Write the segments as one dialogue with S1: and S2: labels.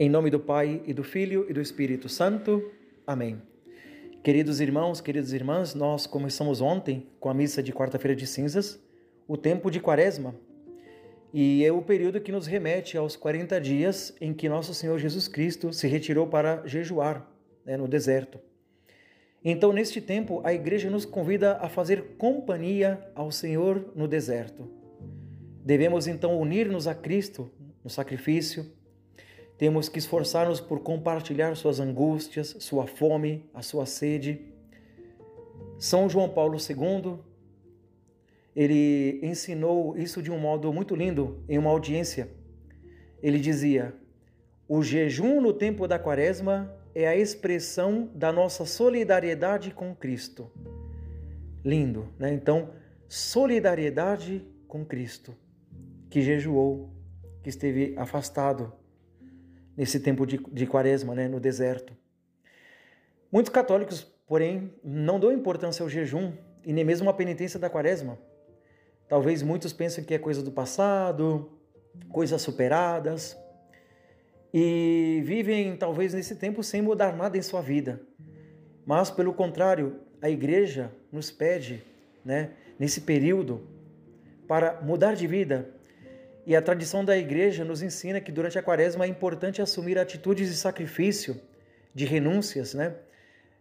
S1: Em nome do Pai e do Filho e do Espírito Santo. Amém. Queridos irmãos, queridas irmãs, nós começamos ontem com a missa de quarta-feira de cinzas, o tempo de Quaresma. E é o período que nos remete aos 40 dias em que nosso Senhor Jesus Cristo se retirou para jejuar né, no deserto. Então, neste tempo, a igreja nos convida a fazer companhia ao Senhor no deserto. Devemos então unir-nos a Cristo no sacrifício, temos que esforçar-nos por compartilhar suas angústias, sua fome, a sua sede. São João Paulo II, ele ensinou isso de um modo muito lindo em uma audiência. Ele dizia: "O jejum no tempo da Quaresma é a expressão da nossa solidariedade com Cristo." Lindo, né? Então, solidariedade com Cristo, que jejuou, que esteve afastado nesse tempo de, de quaresma, né, no deserto. Muitos católicos, porém, não dão importância ao jejum e nem mesmo à penitência da quaresma. Talvez muitos pensem que é coisa do passado, coisas superadas, e vivem talvez nesse tempo sem mudar nada em sua vida. Mas, pelo contrário, a igreja nos pede, né, nesse período, para mudar de vida, e a tradição da igreja nos ensina que durante a quaresma é importante assumir atitudes de sacrifício, de renúncias, né?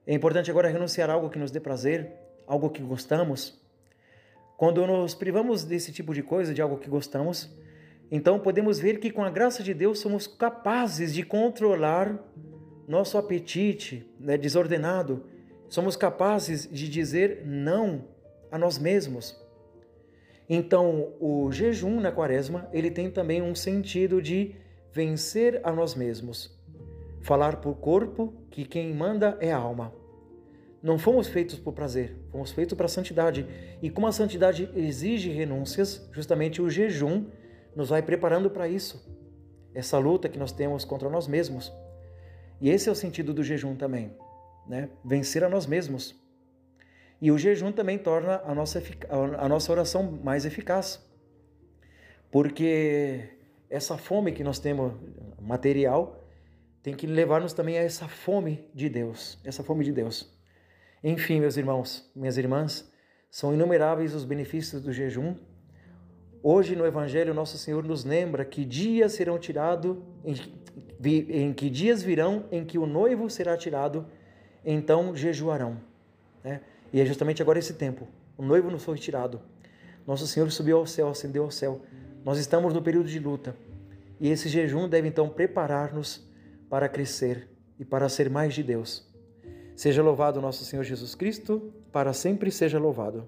S1: É importante agora renunciar a algo que nos dê prazer, algo que gostamos. Quando nos privamos desse tipo de coisa, de algo que gostamos, então podemos ver que com a graça de Deus somos capazes de controlar nosso apetite né, desordenado. Somos capazes de dizer não a nós mesmos. Então, o jejum na quaresma, ele tem também um sentido de vencer a nós mesmos. Falar por corpo que quem manda é a alma. Não fomos feitos por prazer, fomos feitos para a santidade. E como a santidade exige renúncias, justamente o jejum nos vai preparando para isso. Essa luta que nós temos contra nós mesmos. E esse é o sentido do jejum também, né? Vencer a nós mesmos. E o jejum também torna a nossa, a nossa oração mais eficaz. Porque essa fome que nós temos material tem que levar-nos também a essa fome de Deus, essa fome de Deus. Enfim, meus irmãos, minhas irmãs, são inumeráveis os benefícios do jejum. Hoje no Evangelho, nosso Senhor nos lembra que dias serão tirados, em, que dias virão em que o noivo será tirado, então jejuarão. Né? E é justamente agora esse tempo. O noivo nos foi retirado. Nosso Senhor subiu ao céu, ascendeu ao céu. Nós estamos no período de luta. E esse jejum deve então preparar-nos para crescer e para ser mais de Deus. Seja louvado nosso Senhor Jesus Cristo, para sempre seja louvado.